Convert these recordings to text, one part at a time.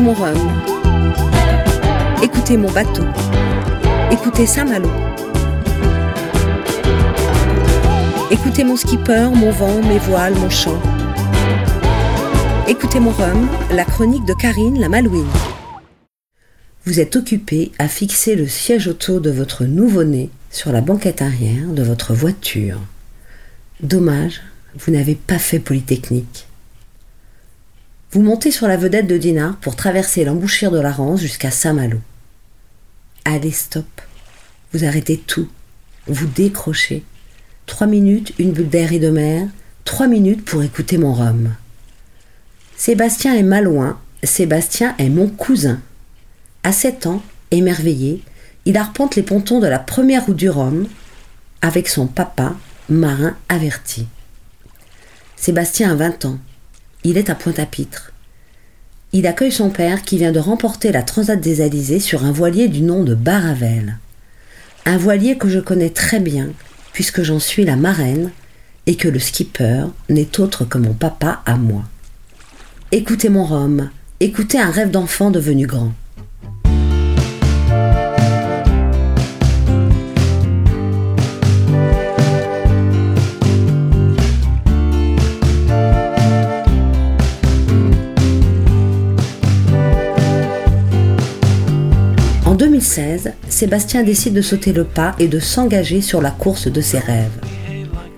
Écoutez mon rhum. Écoutez mon bateau. Écoutez Saint-Malo. Écoutez mon skipper, mon vent, mes voiles, mon chant. Écoutez mon rhum, la chronique de Karine la Malouine. Vous êtes occupé à fixer le siège auto de votre nouveau-né sur la banquette arrière de votre voiture. Dommage, vous n'avez pas fait Polytechnique. Vous montez sur la vedette de Dinard pour traverser l'embouchure de la Rance jusqu'à Saint-Malo. Allez, stop. Vous arrêtez tout. Vous décrochez. Trois minutes, une bulle d'air et de mer. Trois minutes pour écouter mon rhum. Sébastien est malouin. Sébastien est mon cousin. À sept ans, émerveillé, il arpente les pontons de la première route du Rhum avec son papa, marin averti. Sébastien a 20 ans. Il est à Pointe-à-Pitre. Il accueille son père qui vient de remporter la Transat des Alizés sur un voilier du nom de Baravel. Un voilier que je connais très bien puisque j'en suis la marraine et que le skipper n'est autre que mon papa à moi. Écoutez mon rhum, écoutez un rêve d'enfant devenu grand. 2016, Sébastien décide de sauter le pas et de s'engager sur la course de ses rêves.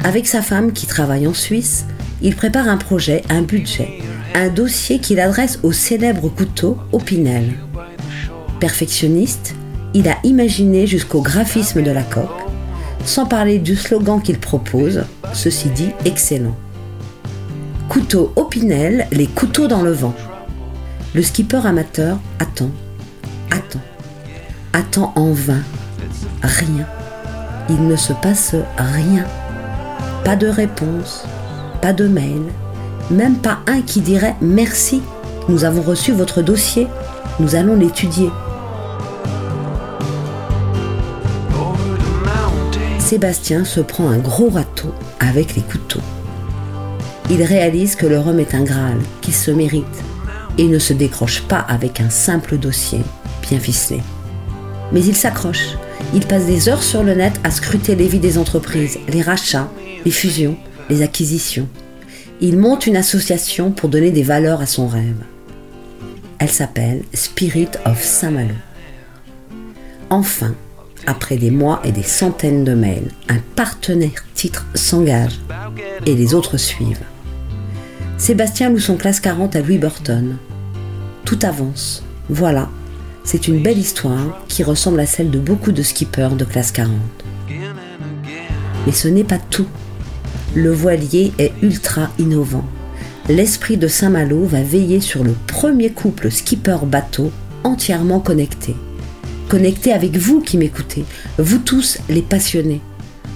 Avec sa femme qui travaille en Suisse, il prépare un projet, un budget, un dossier qu'il adresse au célèbre couteau Opinel. Perfectionniste, il a imaginé jusqu'au graphisme de la coque, sans parler du slogan qu'il propose, ceci dit excellent. Couteau Opinel, les couteaux dans le vent. Le skipper amateur attend, attend attend en vain. Rien. Il ne se passe rien. Pas de réponse, pas de mail, même pas un qui dirait merci, nous avons reçu votre dossier, nous allons l'étudier. Sébastien se prend un gros râteau avec les couteaux. Il réalise que le rhum est un Graal, qu'il se mérite, et ne se décroche pas avec un simple dossier bien ficelé. Mais il s'accroche. Il passe des heures sur le net à scruter les vies des entreprises, les rachats, les fusions, les acquisitions. Il monte une association pour donner des valeurs à son rêve. Elle s'appelle Spirit of Saint-Malo. Enfin, après des mois et des centaines de mails, un partenaire titre s'engage et les autres suivent. Sébastien loue son classe 40 à Louis Burton. Tout avance. Voilà, c'est une belle histoire qui ressemble à celle de beaucoup de skippers de classe 40. Mais ce n'est pas tout. Le voilier est ultra innovant. L'esprit de Saint-Malo va veiller sur le premier couple skipper-bateau entièrement connecté. Connecté avec vous qui m'écoutez, vous tous les passionnés.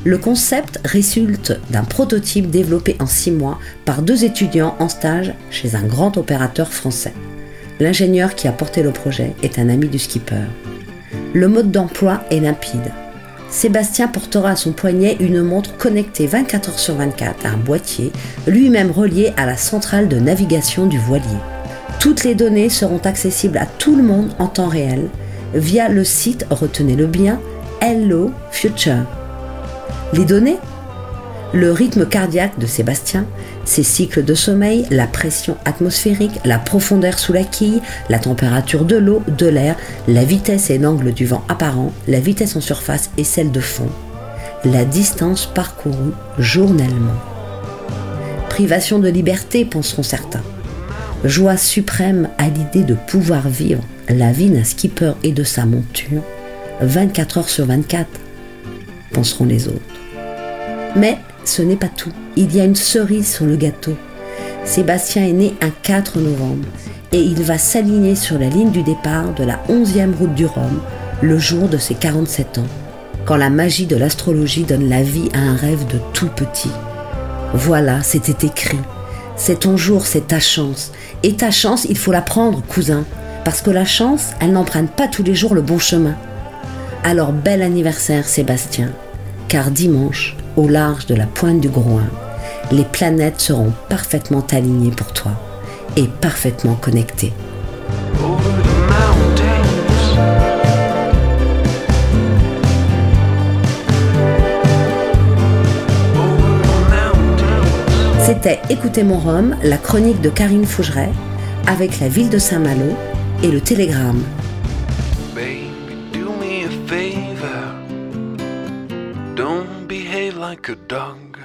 Le concept résulte d'un prototype développé en six mois par deux étudiants en stage chez un grand opérateur français. L'ingénieur qui a porté le projet est un ami du skipper. Le mode d'emploi est limpide. Sébastien portera à son poignet une montre connectée 24 heures sur 24 à un boîtier, lui-même relié à la centrale de navigation du voilier. Toutes les données seront accessibles à tout le monde en temps réel via le site, retenez-le bien, Hello Future. Les données Le rythme cardiaque de Sébastien, ses cycles de sommeil, la pression atmosphérique, la profondeur sous la quille, la température de l'eau, de l'air, la vitesse et l'angle du vent apparent, la vitesse en surface et celle de fond, la distance parcourue journellement. Privation de liberté, penseront certains. Joie suprême à l'idée de pouvoir vivre la vie d'un skipper et de sa monture 24 heures sur 24, penseront les autres. Mais ce n'est pas tout. Il y a une cerise sur le gâteau. Sébastien est né un 4 novembre et il va s'aligner sur la ligne du départ de la 11e route du Rhum le jour de ses 47 ans, quand la magie de l'astrologie donne la vie à un rêve de tout petit. Voilà, c'était écrit. C'est ton jour, c'est ta chance. Et ta chance, il faut la prendre, cousin, parce que la chance, elle n'emprunte pas tous les jours le bon chemin. Alors bel anniversaire, Sébastien, car dimanche, au large de la pointe du Groin, les planètes seront parfaitement alignées pour toi et parfaitement connectées. C'était Écoutez mon Rhum, la chronique de Karine Fougeret, avec la ville de Saint-Malo et le télégramme. Don't behave like a dog.